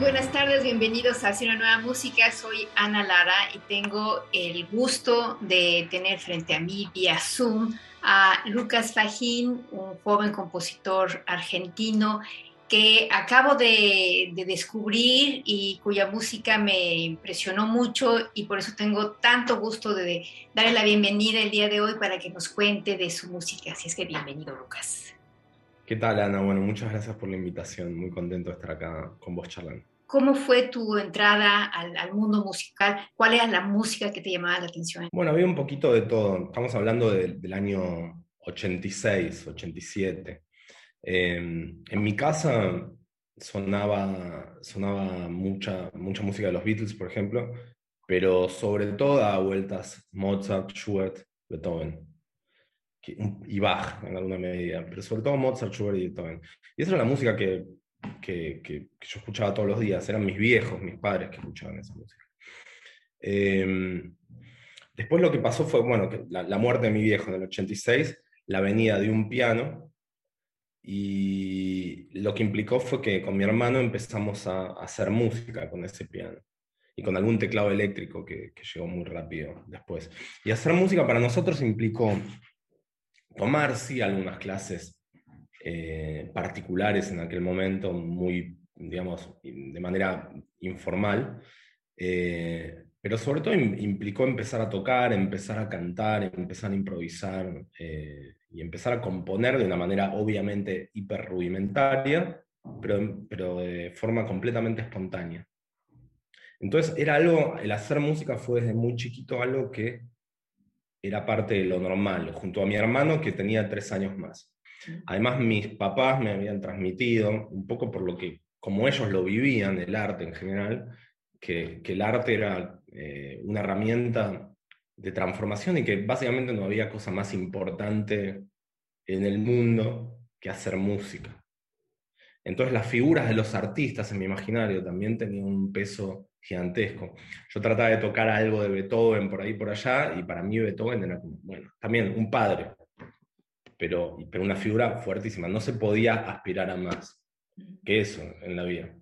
Buenas tardes, bienvenidos a Hacer una nueva música. Soy Ana Lara y tengo el gusto de tener frente a mí vía Zoom a Lucas Fajín, un joven compositor argentino que acabo de, descubrir y cuya música me impresionó mucho y por eso tengo tanto gusto de darle la bienvenida el día de hoy para que nos cuente de su música. Así es que bienvenido, Lucas. ¿Qué tal, Ana? Bueno, muchas gracias por la invitación. Muy contento de estar acá con vos charlando. ¿Cómo fue tu entrada al, mundo musical? ¿Cuál era la música que te llamaba la atención? Bueno, había un poquito de todo. Estamos hablando del año 86, 87. Em, en mi casa sonaba, sonaba mucha, mucha música de los Beatles, por ejemplo, pero sobre todo a vueltas Mozart, Schubert, Beethoven y Bach en alguna medida, pero sobre todo Mozart, Schubert y Beethoven. Y esa era la música que que, yo escuchaba todos los días, eran mis viejos, mis padres que escuchaban esa música. Em, después lo que pasó fue, bueno, la, muerte de mi viejo en el 86, la venida de un piano, y lo que implicó fue que con mi hermano empezamos a, hacer música con ese piano y con algún teclado eléctrico que, que, llegó muy rápido después. Y hacer música para nosotros implicó tomar, sí, algunas clases eh, particulares en aquel momento, muy, digamos, de manera informal, eh, pero sobre todo implicó empezar a tocar, empezar a cantar, empezar a improvisar eh, y empezar a componer de una manera obviamente hiper rudimentaria, pero, pero de forma completamente espontánea. Entonces era algo, el hacer música fue desde muy chiquito algo que era parte de lo normal, junto a mi hermano que tenía tres años más. Además, mis papás me habían transmitido, un poco por lo que, como ellos lo vivían, el arte en general, que, el arte era eh, una herramienta de transformación y que básicamente no había cosa más importante en el mundo que hacer música. Entonces las figuras de los artistas en mi imaginario también tenían un peso gigantesco. Yo trataba de tocar algo de Beethoven por ahí por allá y para mí Beethoven era, bueno, también un padre, pero, pero una figura fuertísima. No se podía aspirar a más que eso en la vida.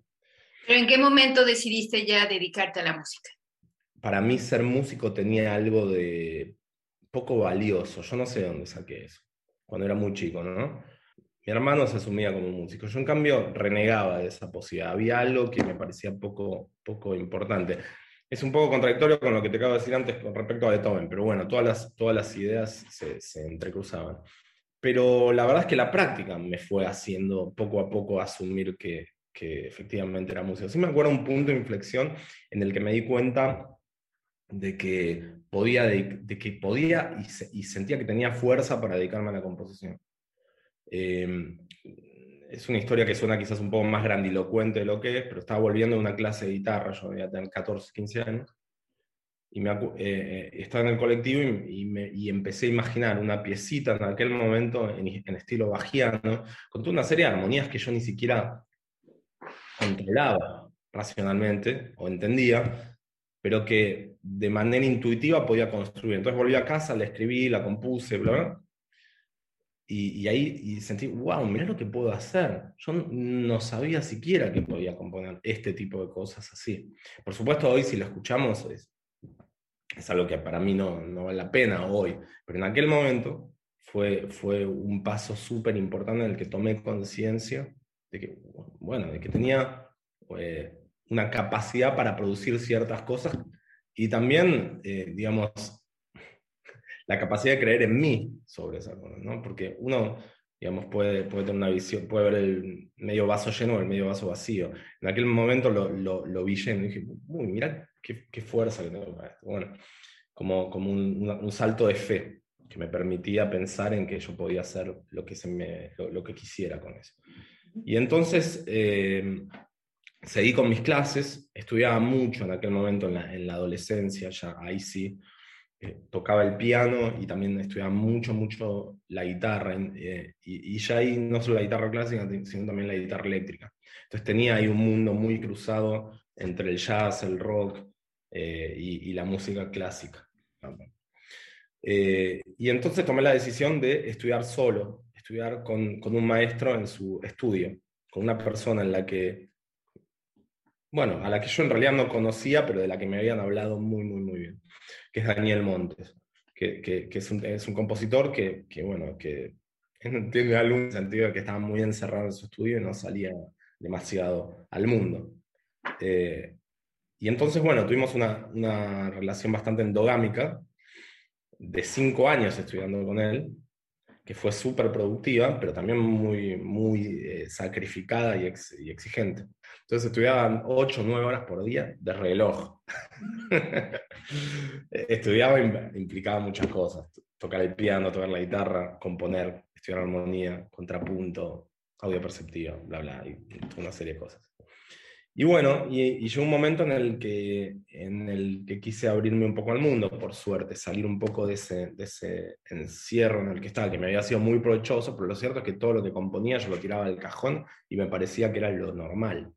¿Pero en qué momento decidiste ya dedicarte a la música? Para mí ser músico tenía algo de poco valioso. Yo no sé dónde saqué eso, cuando era muy chico, ¿no? Mi hermano se asumía como músico. Yo, en cambio, renegaba de esa posibilidad. Había algo que me parecía poco, poco importante. Es un poco contradictorio con lo que te acabo de decir antes con respecto a Beethoven, pero bueno, todas las, todas las ideas se, se entrecruzaban. Pero la verdad es que la práctica me fue haciendo poco a poco asumir que, efectivamente era músico. Sí me acuerdo un punto de inflexión en el que me di cuenta de que podía, de, que podía y, sentía que tenía fuerza para dedicarme a la composición. Em, es una historia que suena quizás un poco más grandilocuente de lo que es, pero estaba volviendo de una clase de guitarra, yo debía tener 14, 15 años, y me, eh, eh, estaba en el colectivo y, empecé a imaginar una piecita en aquel momento en, estilo bajiano, con toda una serie de armonías que yo ni siquiera controlaba racionalmente o entendía, pero que de manera intuitiva podía construir. Entonces volví a casa, la escribí, la compuse, bla, bla. Y, y, ahí y sentí, wow, mira lo que puedo hacer. Yo no sabía siquiera que podía componer este tipo de cosas así. Por supuesto, hoy si lo escuchamos es es algo que para mí no, no vale la pena hoy, pero en aquel momento fue, fue un paso súper importante en el que tomé conciencia de que, bueno, de que tenía eh, una capacidad para producir ciertas cosas y también, eh, digamos, la capacidad de creer en mí sobre esas cosas, ¿no? Porque uno, digamos, puede, puede tener una visión, puede ver el medio vaso lleno o el medio vaso vacío. En aquel momento lo, lo, lo vi lleno y dije, uy, mira qué, qué, fuerza que tengo para esto. Bueno, como, como un, un, salto de fe que me permitía pensar en que yo podía hacer lo que, se me, lo, lo que quisiera con eso. Y entonces eh, seguí con mis clases, estudiaba mucho en aquel momento, en la, en la adolescencia, ya ahí sí, eh, tocaba el piano y también estudiaba mucho, mucho la guitarra, eh, y, y, ya ahí no solo la guitarra clásica, sino también la guitarra eléctrica. Entonces tenía ahí un mundo muy cruzado entre el jazz, el rock eh, y, y, la música clásica. Eh, y entonces tomé la decisión de estudiar solo, estudiar con, con un maestro en su estudio, con una persona en la que bueno, a la que yo en realidad no conocía, pero de la que me habían hablado muy, muy, muy bien, que es Daniel Montes, que, que, que es, un, es, un, compositor que, que bueno, que tiene algún sentido de que estaba muy encerrado en su estudio y no salía demasiado al mundo. Eh, y entonces, bueno, tuvimos una, una relación bastante endogámica, de cinco años estudiando con él, que fue súper productiva, pero también muy, muy eh, sacrificada y, ex, y, exigente. Entonces estudiaban 8 o 9 horas por día de reloj. Estudiaba implicaba muchas cosas. Tocar el piano, tocar la guitarra, componer, estudiar armonía, contrapunto, audio perceptiva, bla, bla, y una serie de cosas. Y bueno, y, y, llegó un momento en el, que, en el que quise abrirme un poco al mundo, por suerte, salir un poco de ese, de ese encierro en el que estaba, que me había sido muy provechoso, pero lo cierto es que todo lo que componía yo lo tiraba del cajón y me parecía que era lo normal.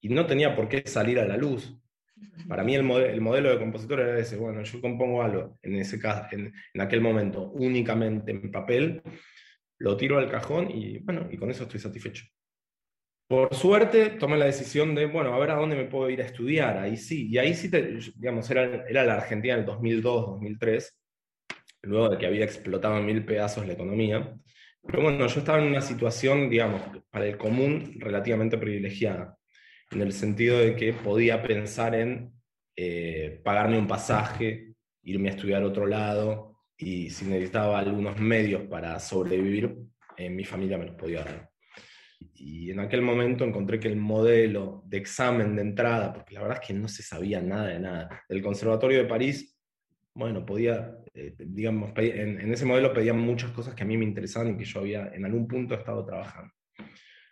Y no tenía por qué salir a la luz. Para mí el, modelo, el modelo de compositor era ese, bueno, yo compongo algo, en, ese caso, en, en aquel momento, únicamente en papel, lo tiro al cajón y bueno, y con eso estoy satisfecho. Por suerte tomé la decisión de, bueno, a ver a dónde me puedo ir a estudiar, ahí sí, y ahí sí, digamos, era, era la Argentina del 2002, 2003, luego de que había explotado en mil pedazos la economía, pero bueno, yo estaba en una situación, digamos, para el común relativamente privilegiada, en el sentido de que podía pensar en eh, pagarme un pasaje, irme a estudiar a otro lado, y si necesitaba algunos medios para sobrevivir, eh, mi familia me los podía dar y en aquel momento encontré que el modelo de examen de entrada, porque la verdad es que no se sabía nada de nada, del Conservatorio de París, bueno, podía, eh, digamos, en, en, ese modelo pedían muchas cosas que a mí me interesaban y que yo había en algún punto estado trabajando.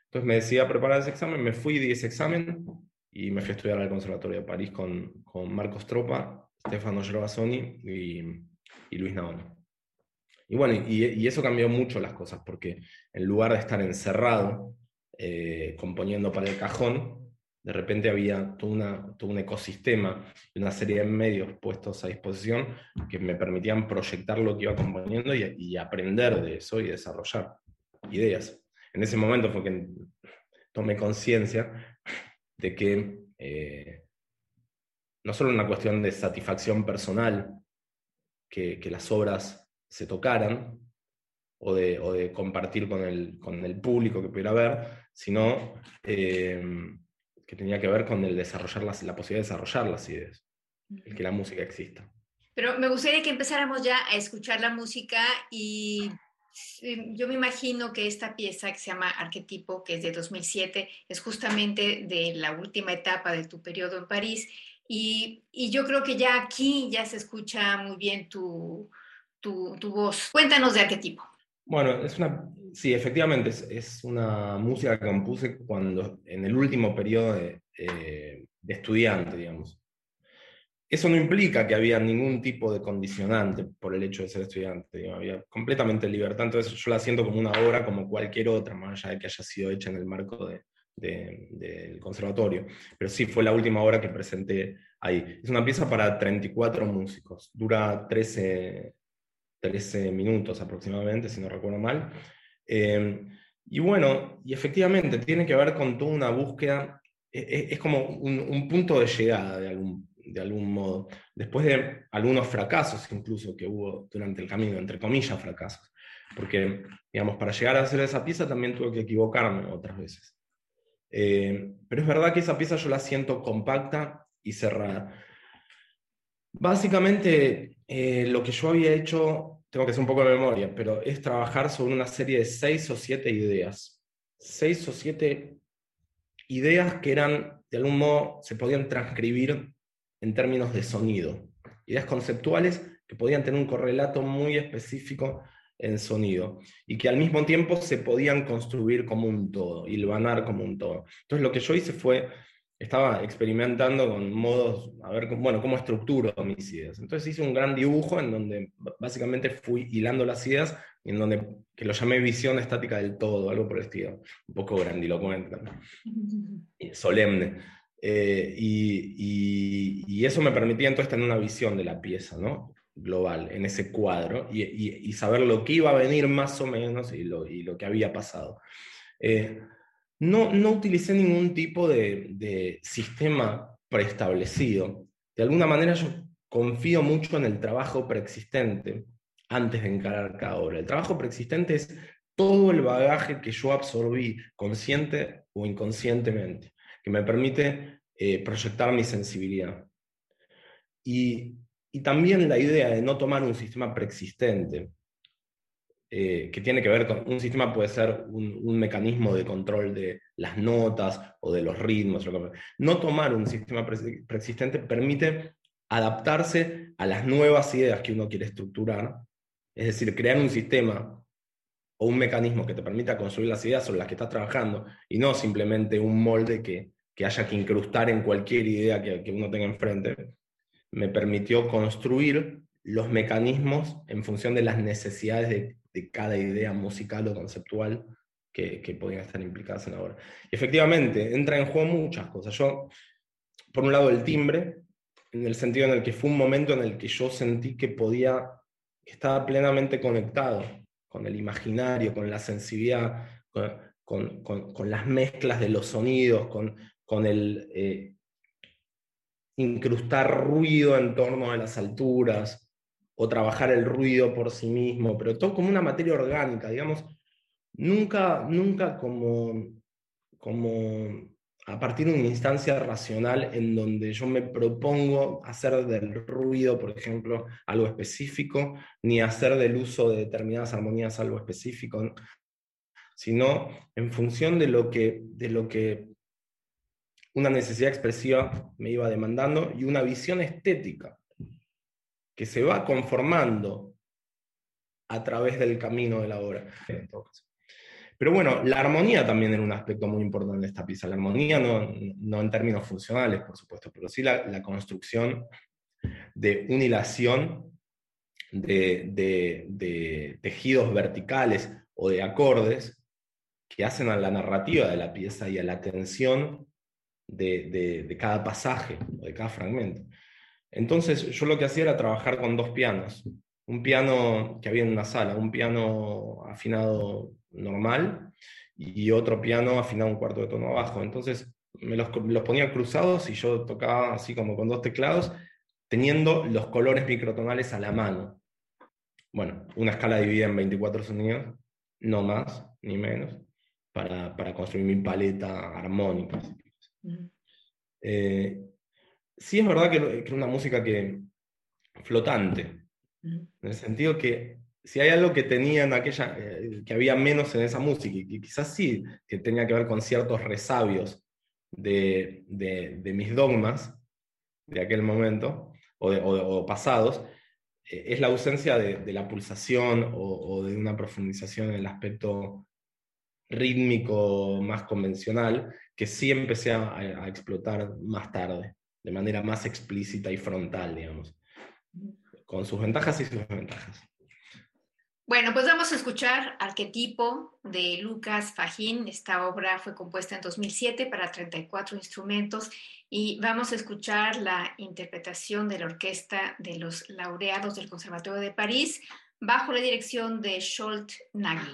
Entonces me decidí a preparar ese examen, me fui, di ese examen y me fui a estudiar al Conservatorio de París con, con Marcos Tropa, Stefano Gervasoni y, y Luis Naoni. Y bueno, y, eso cambió mucho las cosas, porque en lugar de estar encerrado, eh, componiendo para el cajón, de repente había todo, una, un ecosistema y una serie de medios puestos a disposición que me permitían proyectar lo que iba componiendo y, y aprender de eso y desarrollar ideas. En ese momento fue que tomé conciencia de que eh, no solo una cuestión de satisfacción personal, que las obras se tocaran, o de, o de, compartir con el, con el público que pudiera ver, sino eh, que tenía que ver con el desarrollar las, la posibilidad de desarrollar las ideas, el que la música exista. Pero me gustaría que empezáramos ya a escuchar la música y yo me imagino que esta pieza que se llama Arquetipo, que es de 2007, es justamente de la última etapa de tu periodo en París y, y yo creo que ya aquí ya se escucha muy bien tu, tu, tu voz. Cuéntanos de Arquetipo. Bueno, es una, sí, efectivamente, es, es, una música que compuse cuando, en el último periodo de, de, estudiante, digamos. Eso no implica que había ningún tipo de condicionante por el hecho de ser estudiante, digamos, había completamente libertad, entonces yo la siento como una obra como cualquier otra, más allá de que haya sido hecha en el marco de, de, del conservatorio. Pero sí, fue la última obra que presenté ahí. Es una pieza para 34 músicos, dura 13, 13 minutos aproximadamente, si no recuerdo mal. Eh, y bueno, y efectivamente tiene que ver con toda una búsqueda, es, es como un, un, punto de llegada de algún, de algún modo, después de algunos fracasos incluso que hubo durante el camino, entre comillas fracasos, porque, digamos, para llegar a hacer esa pieza también tuve que equivocarme otras veces. Eh, pero es verdad que esa pieza yo la siento compacta y cerrada. Básicamente, eh, lo que yo había hecho, tengo que hacer un poco de memoria, pero es trabajar sobre una serie de seis o siete ideas. Seis o siete ideas que eran, de algún modo, se podían transcribir en términos de sonido. Ideas conceptuales que podían tener un correlato muy específico en sonido y que al mismo tiempo se podían construir como un todo, hilvanar como un todo. Entonces lo que yo hice fue, estaba experimentando con modos, a ver, bueno, cómo estructuro mis ideas. Entonces hice un gran dibujo en donde básicamente fui hilando las ideas y en donde, que lo llamé visión estática del todo, algo por el estilo, un poco grandilocuente solemne. Eh, y, y, eso me permitía entonces tener una visión de la pieza, ¿no? global en ese cuadro y, saber lo que iba a venir más o menos y lo, que había pasado. Eh, no, no utilicé ningún tipo de, sistema preestablecido. De alguna manera yo confío mucho en el trabajo preexistente antes de encarar cada obra. El trabajo preexistente es todo el bagaje que yo absorbí, consciente o inconscientemente, que me permite eh, proyectar mi sensibilidad. Y y también la idea de no tomar un sistema preexistente, eh, que tiene que ver con, un sistema puede ser un, mecanismo de control de las notas o de los ritmos. No tomar un sistema preexistente permite adaptarse a las nuevas ideas que uno quiere estructurar, es decir, crear un sistema o un mecanismo que te permita construir las ideas sobre las que estás trabajando y no simplemente un molde que, haya que incrustar en cualquier idea que, que uno tenga enfrente, me permitió construir los mecanismos en función de las necesidades de, cada idea musical o conceptual que, que, podían estar implicadas en la obra. Y efectivamente, entra en juego muchas cosas. Yo, por un lado, el timbre, en el sentido en el que fue un momento en el que yo sentí que podía, que estaba plenamente conectado con el imaginario, con la sensibilidad, con, con, las mezclas de los sonidos, con, con el, eh, incrustar ruido en torno a las alturas o trabajar el ruido por sí mismo, pero todo como una materia orgánica, digamos, nunca, nunca como, como a partir de una instancia racional en donde yo me propongo hacer del ruido, por ejemplo, algo específico, ni hacer del uso de determinadas armonías algo específico, sino en función de lo que, de lo que una necesidad expresiva me iba demandando y una visión estética que se va conformando a través del camino de la obra. Pero bueno, la armonía también era un aspecto muy importante de esta pieza. La armonía no, en términos funcionales, por supuesto, pero sí la, construcción de una hilación de, de, tejidos verticales o de acordes que hacen a la narrativa de la pieza y a la tensión de, cada pasaje o de cada fragmento. Entonces yo lo que hacía era trabajar con dos pianos. Un piano que había en una sala, un piano afinado normal y otro piano afinado un cuarto de tono abajo. Entonces me los, los ponía cruzados y yo tocaba así como con dos teclados, teniendo los colores microtonales a la mano. Bueno, una escala dividida en 24 sonidos, no más ni menos, para, para construir mi paleta armónica. Eh, sí es verdad que, que, una música que flotante, en el sentido que si hay algo que tenía en aquella, eh, que había menos en esa música, y quizás sí, que tenía que ver con ciertos resabios de, de, mis dogmas de aquel momento, o, o, pasados, eh, es la ausencia de, la pulsación o, de una profundización en el aspecto rítmico más convencional, que sí empecé a, explotar más tarde, de manera más explícita y frontal, digamos, con sus ventajas y sus desventajas. Bueno, pues vamos a escuchar Arquetipo de Lucas Fajín. Esta obra fue compuesta en 2007 para 34 instrumentos y vamos a escuchar la interpretación de la orquesta de los laureados del Conservatorio de París bajo la dirección de Scholt Nagy.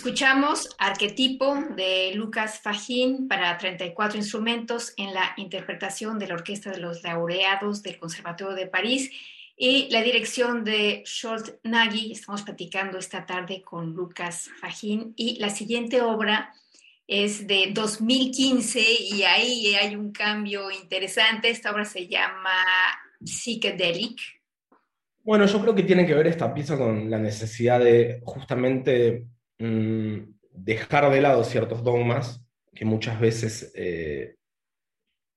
Escuchamos Arquetipo de Lucas Fajín para 34 instrumentos en la interpretación de la Orquesta de los Laureados del Conservatorio de París y la dirección de Scholt Nagy. Estamos platicando esta tarde con Lucas Fajín y la siguiente obra es de 2015 y ahí hay un cambio interesante. Esta obra se llama Psychedelic. Bueno, yo creo que tiene que ver esta pieza con la necesidad de justamente Mm, dejar de lado ciertos dogmas que muchas veces eh,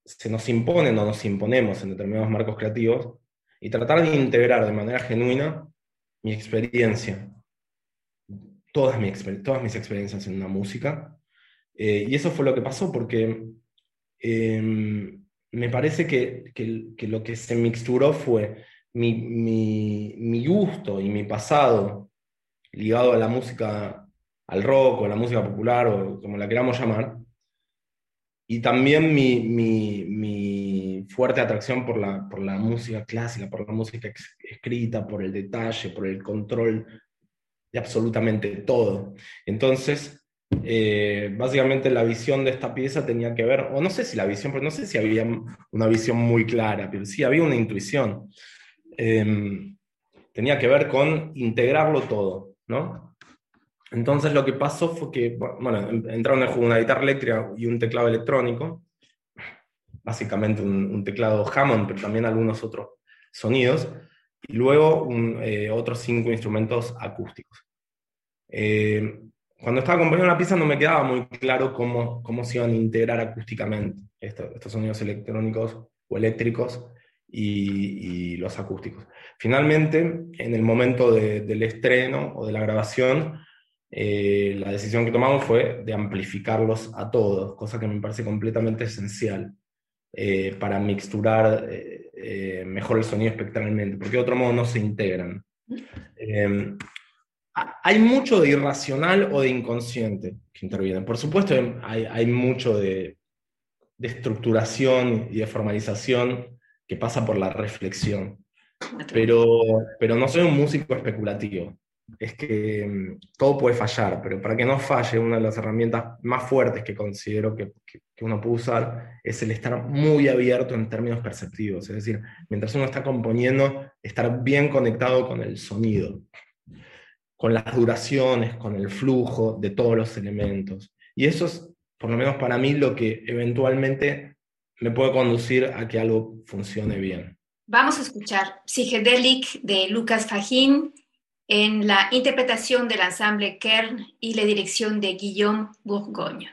se nos imponen o nos imponemos en determinados marcos creativos y tratar de integrar de manera genuina mi experiencia, todas, todas mis experiencias en una música. Eh, y eso fue lo que pasó porque em, me parece que, lo que se mixturó fue mi, mi gusto y mi pasado ligado a la música al rock o la música popular o como la queramos llamar. Y también mi, fuerte atracción por la, por la música clásica, por la música escrita, por el detalle, por el control de absolutamente todo. Entonces, eh, básicamente la visión de esta pieza tenía que ver, o no sé si la visión, pero no sé si había una visión muy clara, pero sí había una intuición. Em, tenía que ver con integrarlo todo, ¿no? Entonces lo que pasó fue que, bueno, entraron en juego una guitarra eléctrica y un teclado electrónico, básicamente un, teclado Hammond, pero también algunos otros sonidos, y luego eh, otros cinco instrumentos acústicos. Eh, cuando estaba componiendo la pieza no me quedaba muy claro cómo, cómo se iban a integrar acústicamente estos, sonidos electrónicos o eléctricos y, los acústicos. Finalmente, en el momento del estreno o de la grabación, eh, la decisión que tomamos fue de amplificarlos a todos, cosa que me parece completamente esencial eh, para mixturar eh, mejor el sonido espectralmente, porque de otro modo no se integran. hay mucho de irracional o de inconsciente que interviene. Por supuesto, hay, mucho de, de estructuración y de formalización que pasa por la reflexión. Pero, pero no soy un músico especulativo es que mm, todo puede fallar, pero para que no falle, una de las herramientas más fuertes que considero que, uno puede usar es el estar muy abierto en términos perceptivos, es decir, mientras uno está componiendo, estar bien conectado con el sonido, con las duraciones, con el flujo de todos los elementos. Y eso es, por lo menos para mí, lo que eventualmente me puede conducir a que algo funcione bien. Vamos a escuchar Psychedelic de Lucas Fajín en la interpretación del ensamble Kern y la dirección de Guillaume Bourgogne.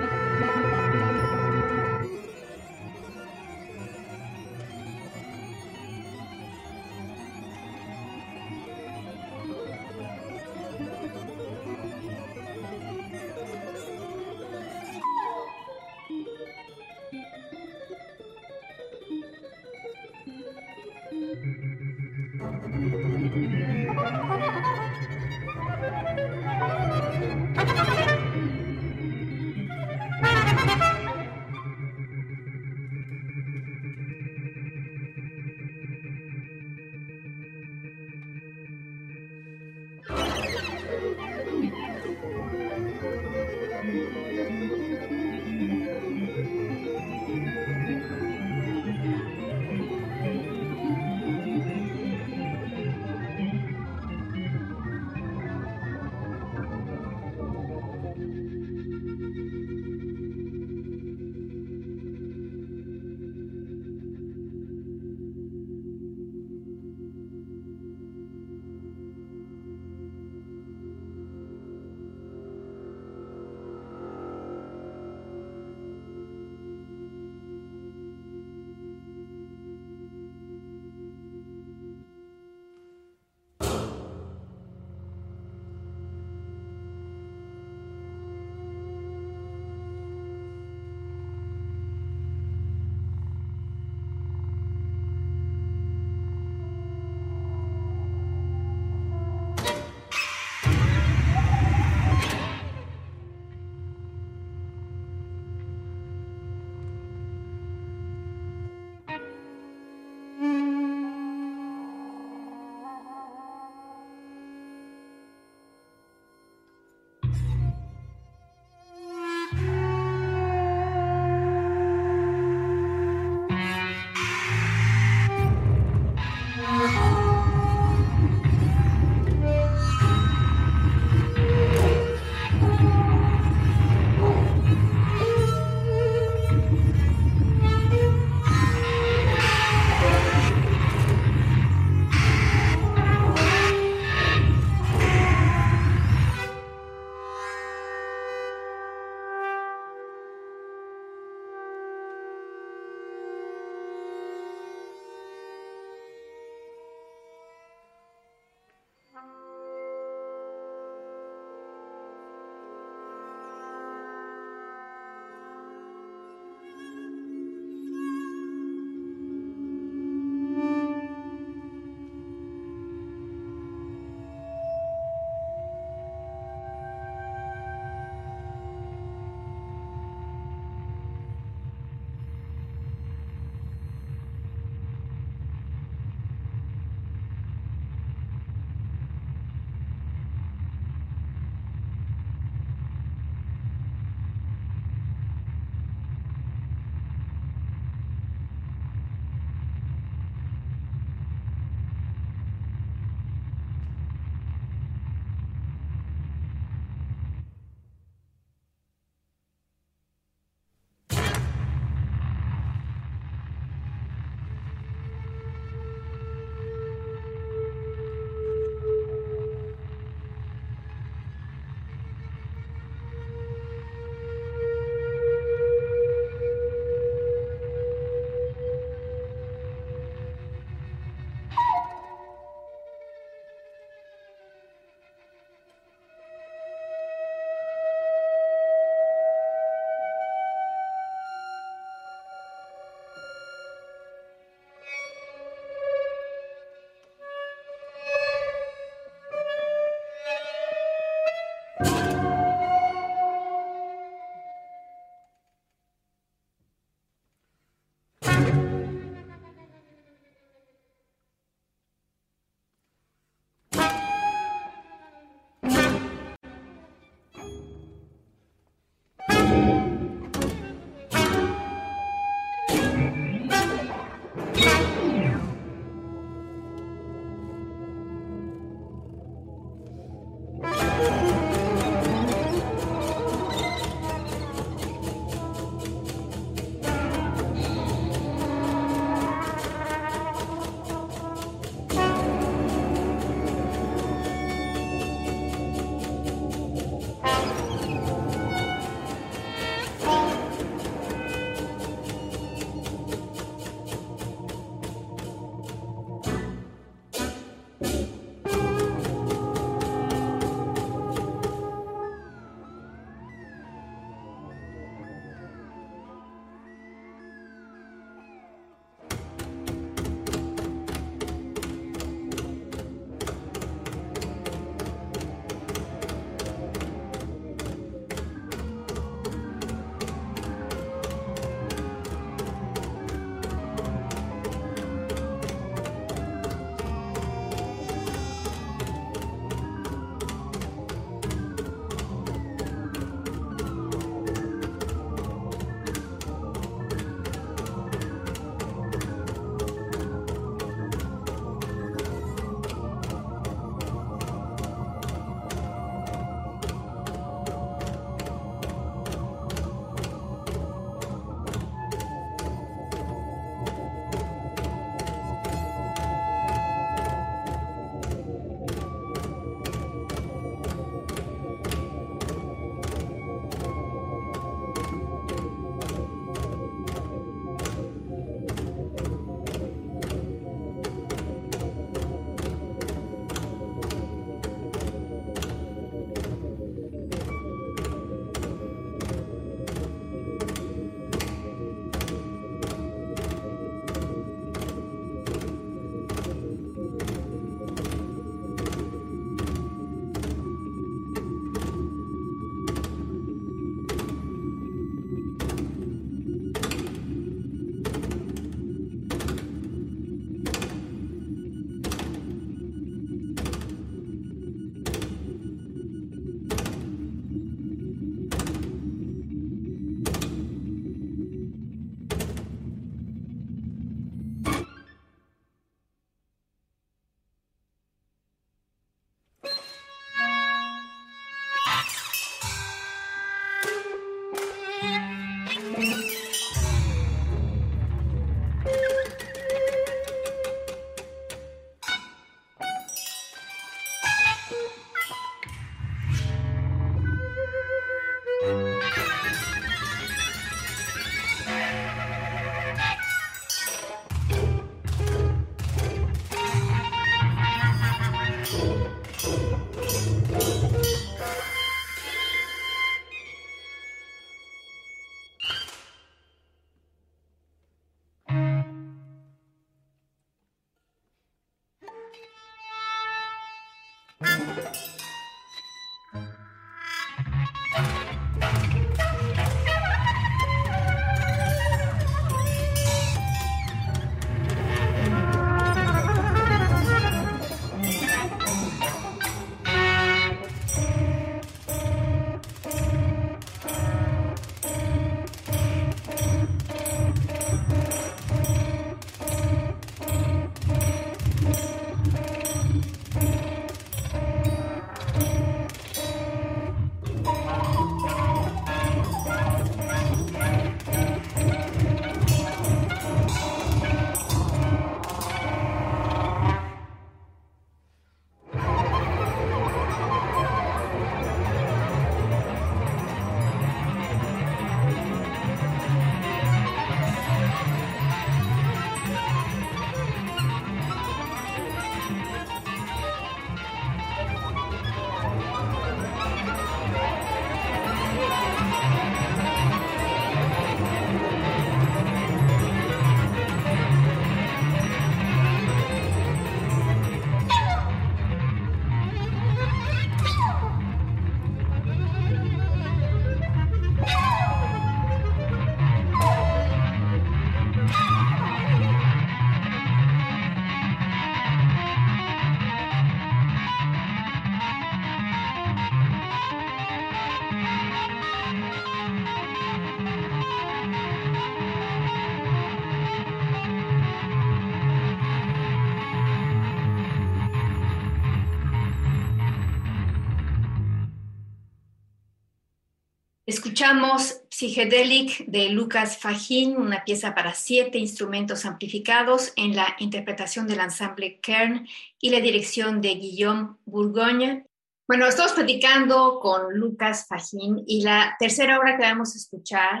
Escuchamos Psychedelic de Lucas Fajín, una pieza para siete instrumentos amplificados en la interpretación del ensamble Kern y la dirección de Guillaume Bourgogne. Bueno, estamos platicando con Lucas Fajín y la tercera obra que vamos a escuchar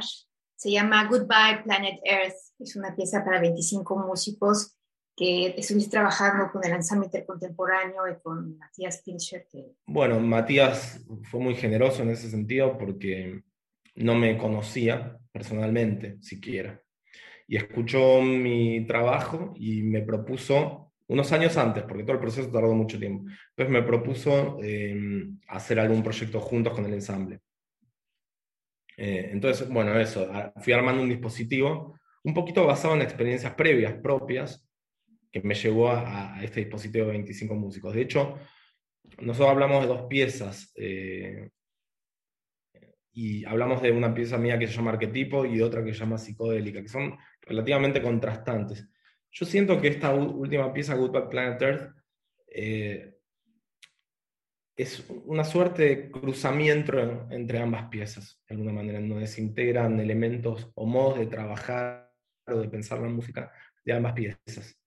se llama Goodbye Planet Earth. Es una pieza para 25 músicos que estuviste trabajando con el ensamble intercontemporáneo y con Matías Pincher. Bueno, Matías fue muy generoso en ese sentido porque no me conocía personalmente siquiera. Y escuchó mi trabajo y me propuso, unos años antes, porque todo el proceso tardó mucho tiempo, entonces me propuso em, hacer algún proyecto juntos con el ensamble. Eh, entonces, bueno, eso, fui armando un dispositivo un poquito basado en experiencias previas propias que me llevó a, este dispositivo de 25 músicos. De hecho, nosotros hablamos de dos piezas eh, y hablamos de una pieza mía que se llama Arquetipo y otra que se llama Psicodélica, que son relativamente contrastantes. Yo siento que esta última pieza, Goodbye Planet Earth, eh, es una suerte de cruzamiento entre ambas piezas, de alguna manera, en donde se integran elementos o modos de trabajar o de pensar la música de ambas piezas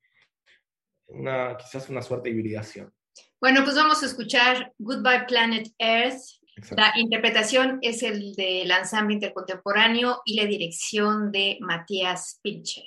una, quizás una suerte de hibridación. Bueno, pues vamos a escuchar Goodbye Planet Earth. La interpretación es el del ensamble intercontemporáneo y la dirección de Matías Pincher.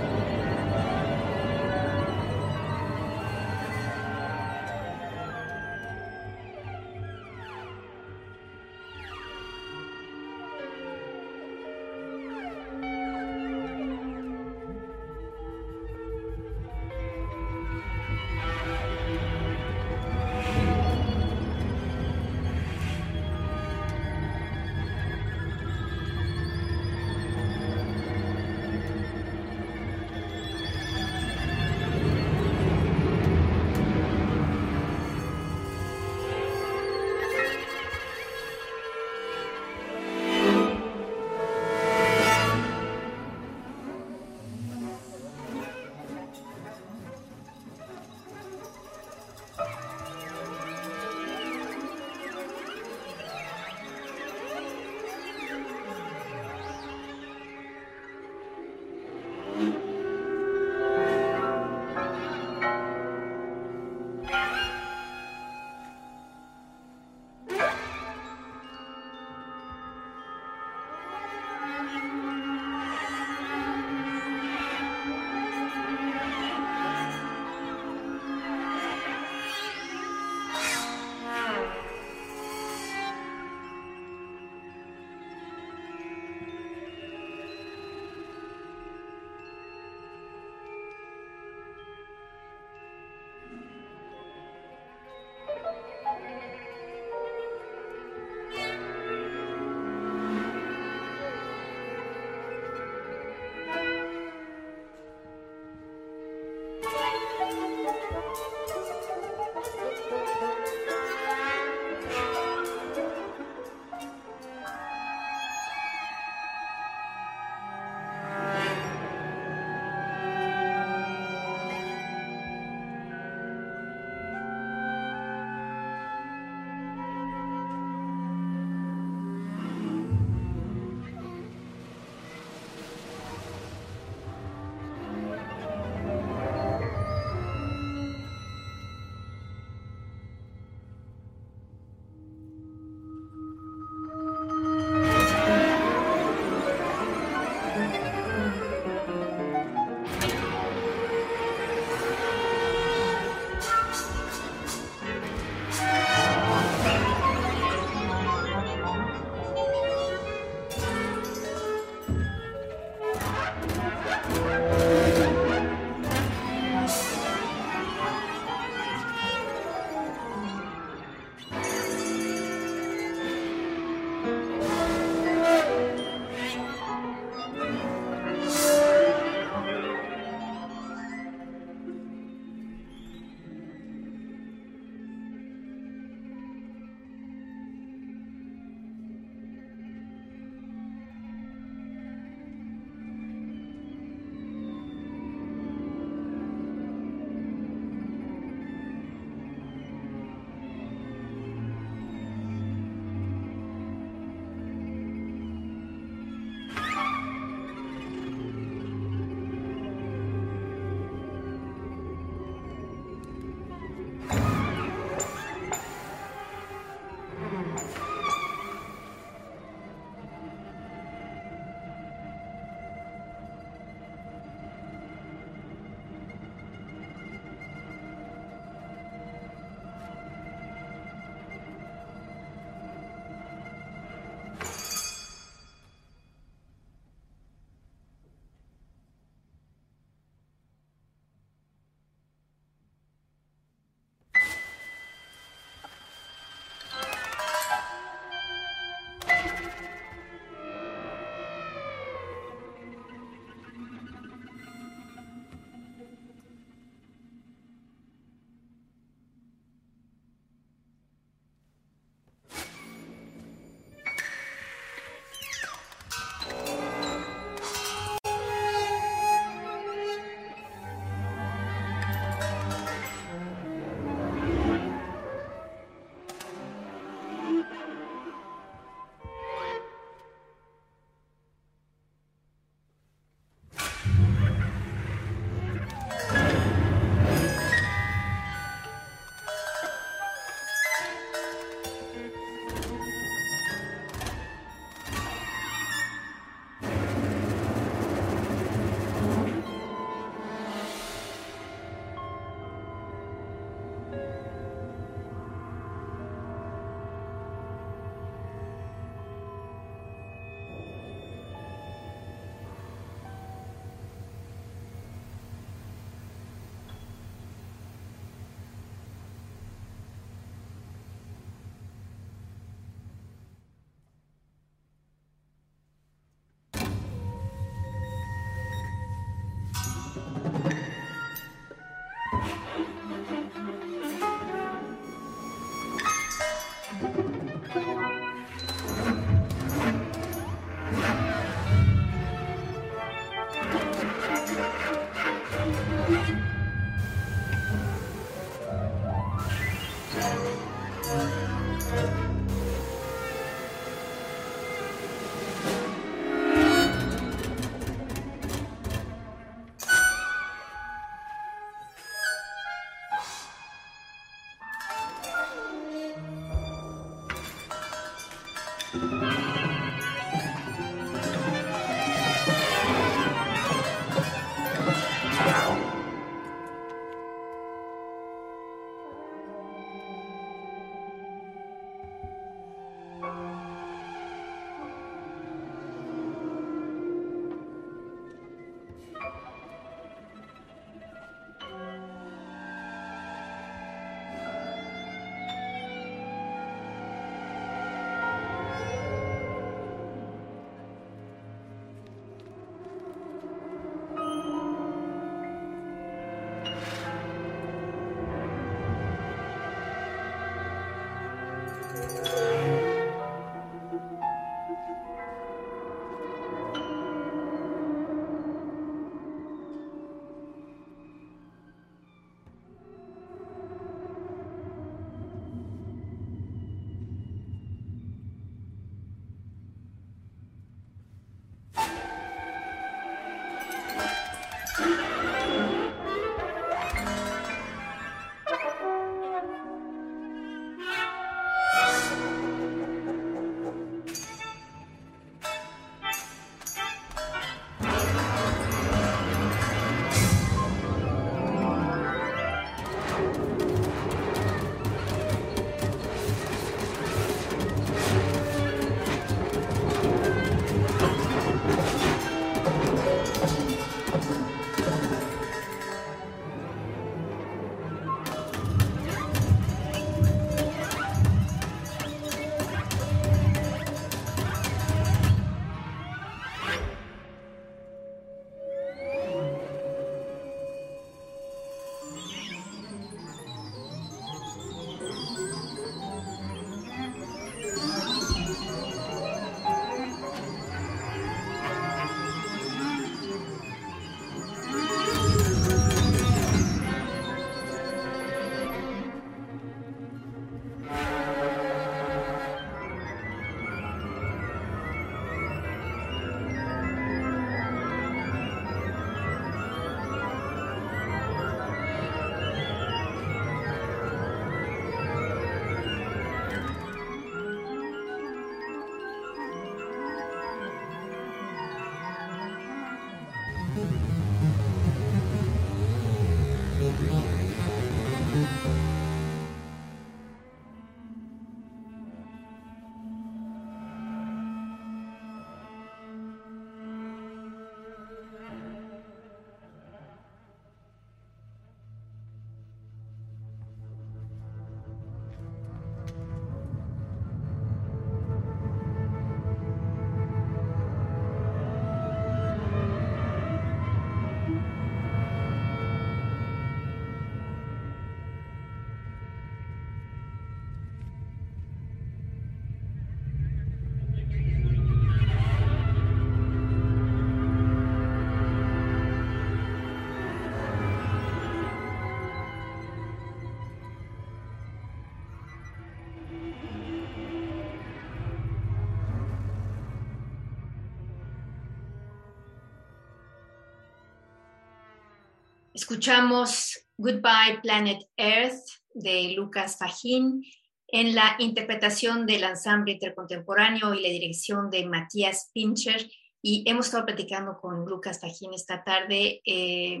Escuchamos Goodbye Planet Earth de Lucas Fajín en la interpretación del ensamble intercontemporáneo y la dirección de Matías Pincher. Y hemos estado platicando con Lucas Fajín esta tarde. Eh,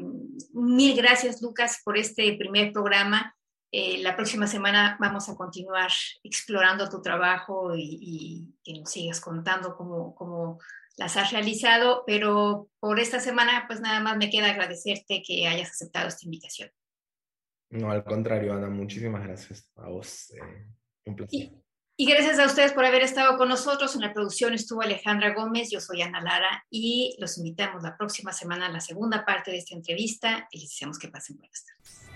mil gracias, Lucas, por este primer programa. Eh, la próxima semana vamos a continuar explorando tu trabajo y, y que nos sigas contando cómo, cómo las has realizado, pero por esta semana pues nada más me queda agradecerte que hayas aceptado esta invitación. No, al contrario, Ana, muchísimas gracias a vos. Eh, un placer. Y, gracias a ustedes por haber estado con nosotros. En la producción estuvo Alejandra Gómez, yo soy Ana Lara y los invitamos la próxima semana a la segunda parte de esta entrevista y les deseamos que pasen buenas tardes.